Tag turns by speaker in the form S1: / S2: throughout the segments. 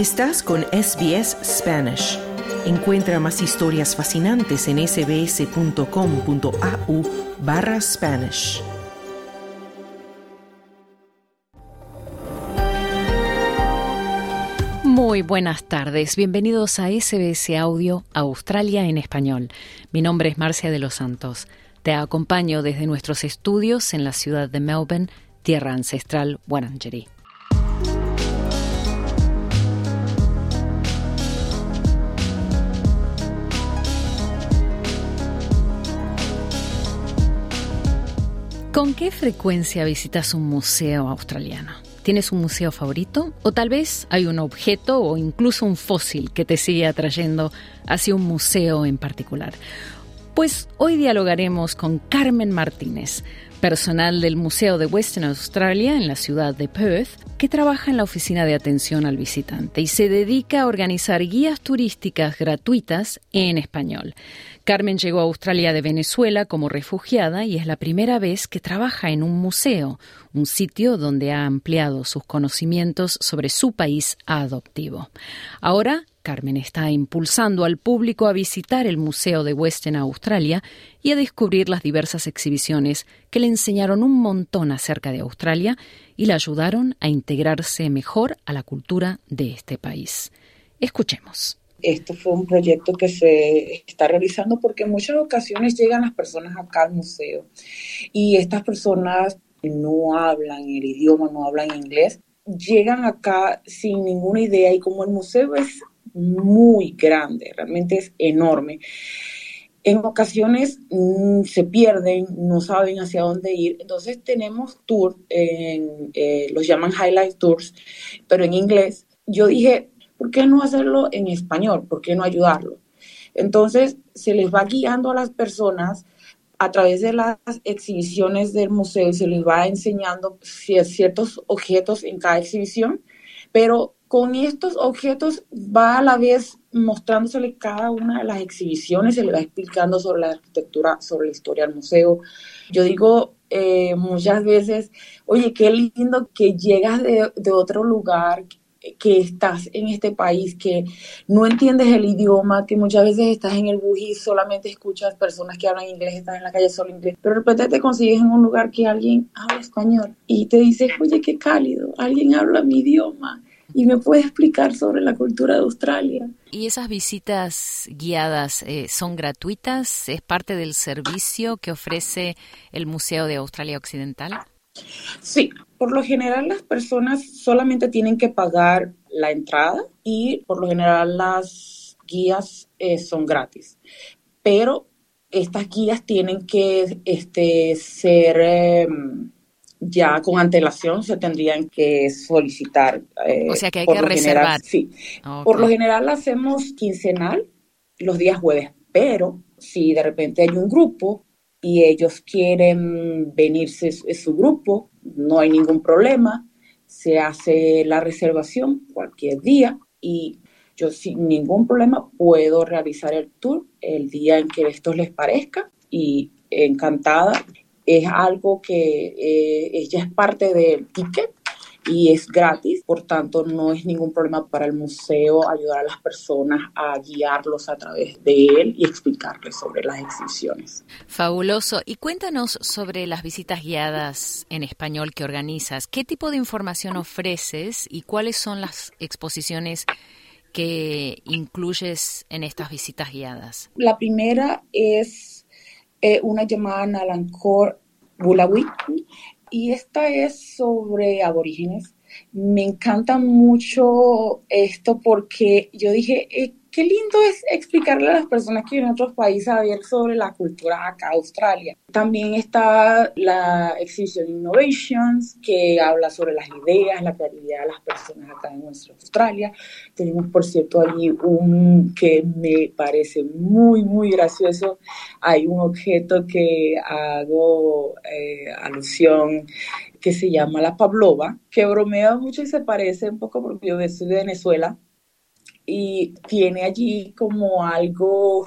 S1: Estás con SBS Spanish. Encuentra más historias fascinantes en sbs.com.au barra Spanish.
S2: Muy buenas tardes, bienvenidos a SBS Audio Australia en español. Mi nombre es Marcia de los Santos. Te acompaño desde nuestros estudios en la ciudad de Melbourne, tierra ancestral Wurundjeri. ¿Con qué frecuencia visitas un museo australiano? ¿Tienes un museo favorito? ¿O tal vez hay un objeto o incluso un fósil que te sigue atrayendo hacia un museo en particular? Pues hoy dialogaremos con Carmen Martínez, personal del Museo de Western Australia en la ciudad de Perth, que trabaja en la oficina de atención al visitante y se dedica a organizar guías turísticas gratuitas en español. Carmen llegó a Australia de Venezuela como refugiada y es la primera vez que trabaja en un museo, un sitio donde ha ampliado sus conocimientos sobre su país adoptivo. Ahora Carmen está impulsando al público a visitar el Museo de Western Australia y a descubrir las diversas exhibiciones que le enseñaron un montón acerca de Australia y le ayudaron a integrarse mejor a la cultura de este país. Escuchemos.
S3: Esto fue un proyecto que se está realizando porque en muchas ocasiones llegan las personas acá al museo y estas personas no hablan el idioma, no hablan inglés, llegan acá sin ninguna idea y como el museo es muy grande, realmente es enorme. En ocasiones mm, se pierden, no saben hacia dónde ir. Entonces tenemos tour, eh, los llaman highlight tours, pero en inglés. Yo dije, ¿por qué no hacerlo en español? ¿Por qué no ayudarlo? Entonces se les va guiando a las personas a través de las exhibiciones del museo, se les va enseñando ciertos objetos en cada exhibición, pero con estos objetos va a la vez mostrándosele cada una de las exhibiciones, se le va explicando sobre la arquitectura, sobre la historia del museo. Yo digo eh, muchas veces, oye, qué lindo que llegas de, otro lugar, que estás en este país, que no entiendes el idioma, que muchas veces estás en el bus y solamente escuchas personas que hablan inglés, estás en la calle solo inglés, pero de repente te consigues en un lugar que alguien habla español y te dice, oye, qué cálido, alguien habla mi idioma y me puede explicar sobre la cultura de Australia.
S2: ¿Y esas visitas guiadas eh, son gratuitas? ¿Es parte del servicio que ofrece el Museo de Australia Occidental?
S3: Sí, por lo general las personas solamente tienen que pagar la entrada y por lo general las guías eh, son gratis. Pero estas guías tienen que este, ser... Em, ya con antelación se tendrían que solicitar.
S2: Eh, o sea que hay que reservar.
S3: sí. Por lo general hacemos quincenal, los días jueves, pero si de repente hay un grupo y ellos quieren venirse en su grupo, no hay ningún problema, se hace la reservación cualquier día y yo sin ningún problema puedo realizar el tour el día en que esto les parezca y encantada es algo que eh, ella es parte del ticket y es gratis, por tanto no es ningún problema para el museo ayudar a las personas a guiarlos a través de él y explicarles sobre las exhibiciones.
S2: Fabuloso. Y cuéntanos sobre las visitas guiadas en español que organizas. ¿Qué tipo de información ofreces y cuáles son las exposiciones que incluyes en estas visitas guiadas?
S3: La primera es eh, una llamada Nalancor Bulawi y esta es sobre aborígenes. Me encanta mucho esto porque yo dije, eh, qué lindo es explicarle a las personas que viven en otros países a ver sobre la cultura acá, Australia. También está la exhibición Innovations, que habla sobre las ideas, la creatividad de las personas acá en nuestra Australia. Tenemos, por cierto, allí un que me parece muy, muy gracioso. Hay un objeto que hago eh, alusión que se llama la Pavlova, que bromea mucho y se parece un poco porque yo soy de Venezuela y tiene allí como algo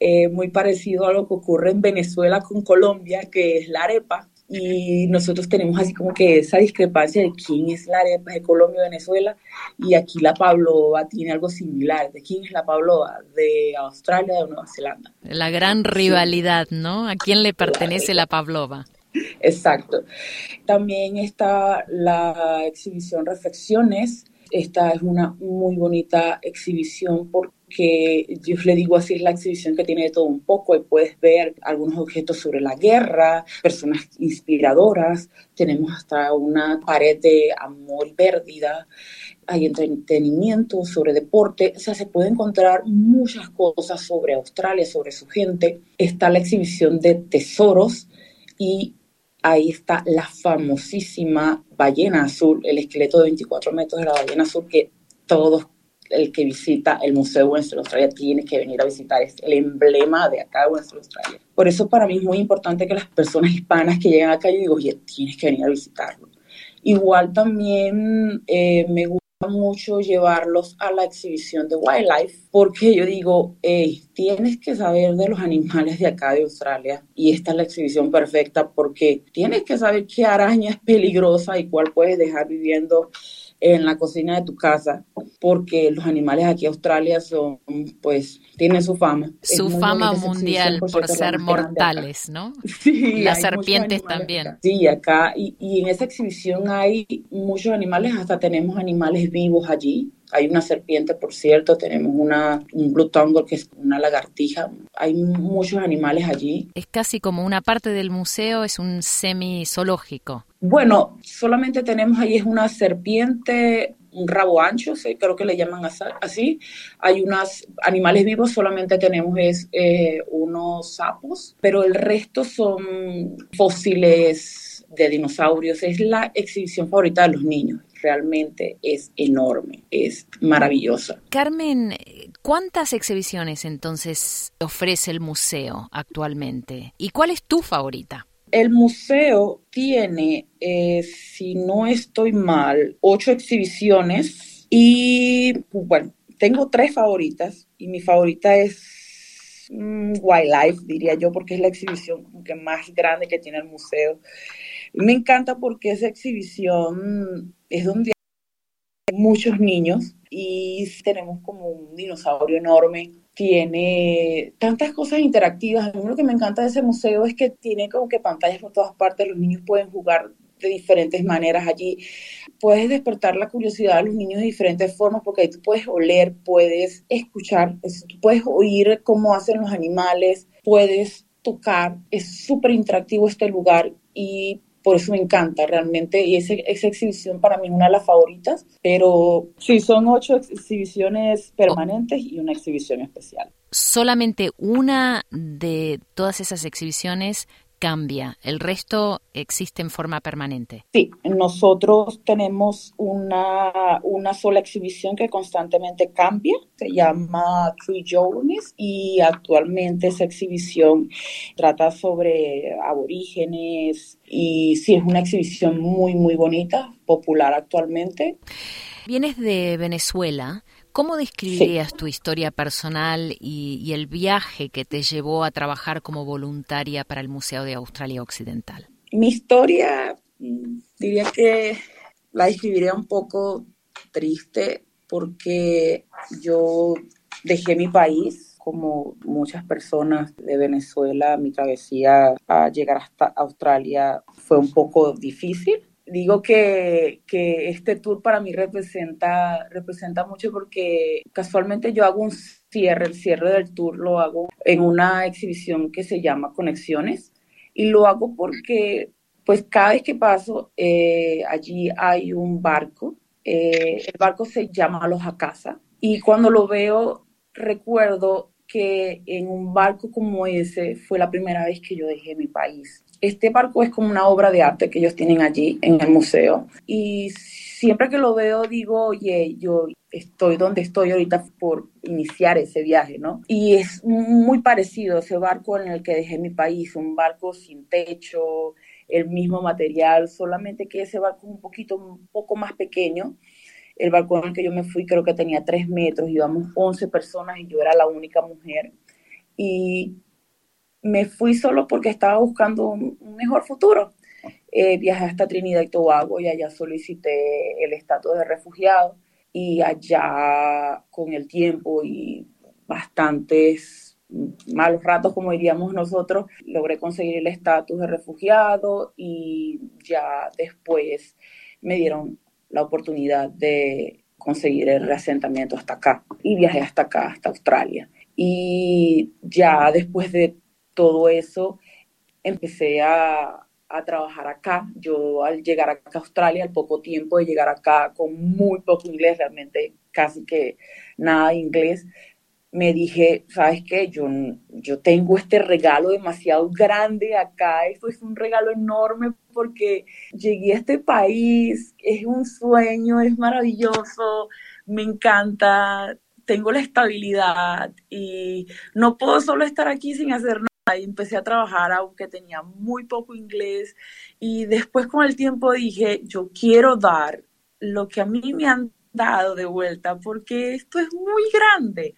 S3: eh, muy parecido a lo que ocurre en Venezuela con Colombia, que es la arepa. y nosotros tenemos así como que esa discrepancia de quién es la arepa de Colombia o Venezuela y aquí la pavlova tiene algo similar. ¿De quién es la pavlova? ¿De Australia o de Nueva Zelanda?
S2: La gran rivalidad, ¿no? ¿A quién le pertenece la pavlova?
S3: Exacto. También está la exhibición Reflexiones. Esta es una muy bonita exhibición porque que yo le digo así, es la exhibición que tiene de todo un poco y puedes ver algunos objetos sobre la guerra, personas inspiradoras, tenemos hasta una pared de amor y pérdida, hay entretenimiento sobre deporte, o sea, se puede encontrar muchas cosas sobre Australia, sobre su gente. Está la exhibición de tesoros y ahí está la famosísima ballena azul, el esqueleto de 24 metros de la ballena azul que todos el que visita el Museo de Western Australia tiene que venir a visitar, es el emblema de acá de Western Australia. Por eso para mí es muy importante que las personas hispanas que llegan acá, yo digo, oye, tienes que venir a visitarlo. Igual también eh, me gusta mucho llevarlos a la exhibición de Wildlife, porque yo digo, tienes que saber de los animales de acá de Australia y esta es la exhibición perfecta porque tienes que saber qué araña es peligrosa y cuál puedes dejar viviendo en la cocina de tu casa, porque los animales aquí en Australia son, pues, tienen su fama.
S2: Su fama mundial por ser mortales, ¿no? Sí. Las serpientes también.
S3: Sí, acá, y, y en esa exhibición hay muchos animales, hasta tenemos animales vivos allí. Hay una serpiente, por cierto, tenemos una, un blue tongue, que es una lagartija. Hay muchos animales allí.
S2: Es casi como una parte del museo, es un semi-zoológico.
S3: Bueno, solamente tenemos ahí es una serpiente, un rabo ancho, creo que le llaman así. Hay unos animales vivos, solamente tenemos es, eh, unos sapos, pero el resto son fósiles de dinosaurios. Es la exhibición favorita de los niños. Realmente es enorme, es maravillosa.
S2: Carmen, ¿cuántas exhibiciones entonces ofrece el museo actualmente? ¿Y cuál es tu favorita?
S3: El museo tiene, eh, si no estoy mal, ocho exhibiciones y, bueno, tengo tres favoritas y mi favorita es mm, Wildlife, diría yo, porque es la exhibición más grande que tiene el museo. Me encanta porque esa exhibición es donde hay muchos niños y tenemos como un dinosaurio enorme tiene tantas cosas interactivas. A mí lo que me encanta de ese museo es que tiene como que pantallas por todas partes, los niños pueden jugar de diferentes maneras allí. Puedes despertar la curiosidad de los niños de diferentes formas porque ahí tú puedes oler, puedes escuchar, puedes oír cómo hacen los animales, puedes tocar. Es súper interactivo este lugar y por eso me encanta realmente y esa, esa exhibición para mí es una de las favoritas, pero sí, son ocho exhibiciones permanentes y una exhibición especial.
S2: Solamente una de todas esas exhibiciones cambia, el resto existe en forma permanente.
S3: Sí, nosotros tenemos una, una sola exhibición que constantemente cambia, se llama Three Journeys y actualmente esa exhibición trata sobre aborígenes y sí, es una exhibición muy, muy bonita, popular actualmente.
S2: Vienes de Venezuela. ¿Cómo describirías tu historia personal y, el viaje que te llevó a trabajar como voluntaria para el Museo de Australia Occidental?
S3: Mi historia, mm, diría que la describiría un poco triste porque yo dejé mi país como muchas personas de Venezuela, mi travesía a llegar hasta Australia fue un poco difícil digo que, que, este tour para mí representa, representa mucho porque casualmente yo hago un cierre, el cierre del tour lo hago en una exhibición que se llama Conexiones y lo hago porque pues cada vez que paso eh, allí hay un barco, eh, el barco se llama Los Casa y cuando lo veo recuerdo que en un barco como ese fue la primera vez que yo dejé mi país este barco es como una obra de arte que ellos tienen allí en el museo. Y siempre que lo veo digo, oye, yo estoy donde estoy ahorita por iniciar ese viaje, ¿no? Y es muy parecido ese barco en el que dejé mi país, un barco sin techo, el mismo material, solamente que ese barco es un poquito, un poco más pequeño. El barco en el que yo me fui creo que tenía tres metros, íbamos 11 personas y yo era la única mujer. Y me fui solo porque estaba buscando un, mejor futuro. eh, viajé hasta Trinidad y Tobago y allá solicité el estatus de refugiado y allá con el tiempo y bastantes malos ratos, como diríamos nosotros, logré conseguir el estatus de refugiado y ya después me dieron la oportunidad de conseguir el reasentamiento hasta acá y viajé hasta acá, hasta Australia. Y ya después de todo eso, empecé a, trabajar acá. Yo al llegar acá a Australia, al poco tiempo de llegar acá con muy poco inglés, realmente casi que nada de inglés, me dije, ¿sabes qué? Yo, yo tengo este regalo demasiado grande acá, esto es un regalo enorme porque llegué a este país, es un sueño, es maravilloso, me encanta, tengo la estabilidad y no puedo solo estar aquí sin hacer nada. Y empecé a trabajar aunque tenía muy poco inglés y después con el tiempo dije, yo quiero dar lo que a mí me han dado de vuelta porque esto es muy grande.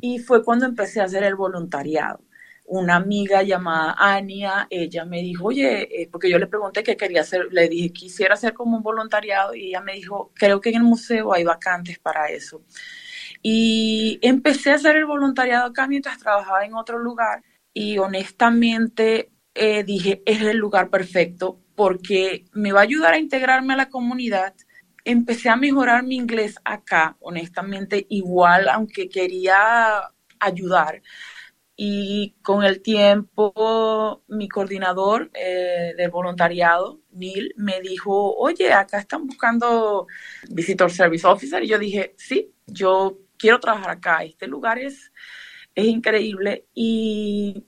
S3: Y fue cuando empecé a hacer el voluntariado. Una amiga llamada Ania, ella me dijo, oye, eh, porque yo le pregunté qué quería hacer, le dije, quisiera hacer como un voluntariado y ella me dijo, creo que en el museo hay vacantes para eso. Y empecé a hacer el voluntariado acá mientras trabajaba en otro lugar y honestamente eh, dije, es el lugar perfecto porque me va a ayudar a integrarme a la comunidad. Empecé a mejorar mi inglés acá, honestamente, igual, aunque quería ayudar. Y con el tiempo, mi coordinador eh, del voluntariado, Neil, me dijo, oye, acá están buscando Visitor Service Officer. Y yo dije, sí, yo quiero trabajar acá, este lugar es, es increíble. Y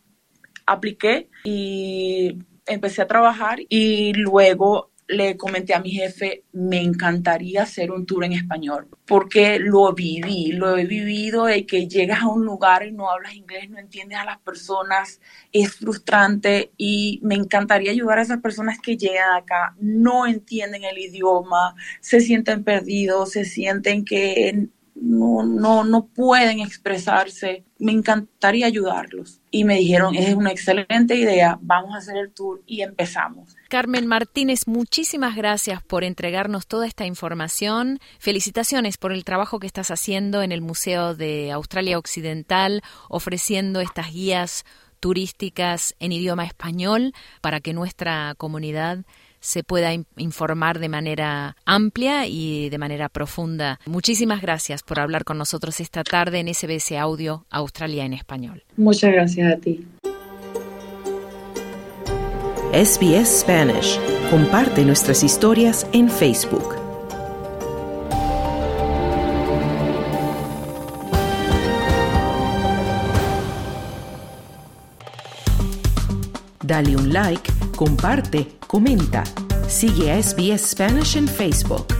S3: apliqué y empecé a trabajar y luego le comenté a mi jefe, me encantaría hacer un tour en español, porque lo viví, lo he vivido, de que llegas a un lugar y no hablas inglés, no entiendes a las personas, es frustrante y me encantaría ayudar a esas personas que llegan acá, no entienden el idioma, se sienten perdidos, se sienten que no, no, no pueden expresarse. Me encantaría ayudarlos. Y me dijeron, es una excelente idea, vamos a hacer el tour y empezamos.
S2: Carmen Martínez, muchísimas gracias por entregarnos toda esta información. Felicitaciones por el trabajo que estás haciendo en el Museo de Australia Occidental, ofreciendo estas guías turísticas en idioma español para que nuestra comunidad se pueda informar de manera amplia y de manera profunda. Muchísimas gracias por hablar con nosotros esta tarde en SBS Audio Australia en Español.
S3: Muchas gracias a ti.
S1: SBS Spanish. Comparte nuestras historias en Facebook. Dale un like, comparte, comenta. Sigue a SBS Spanish en Facebook.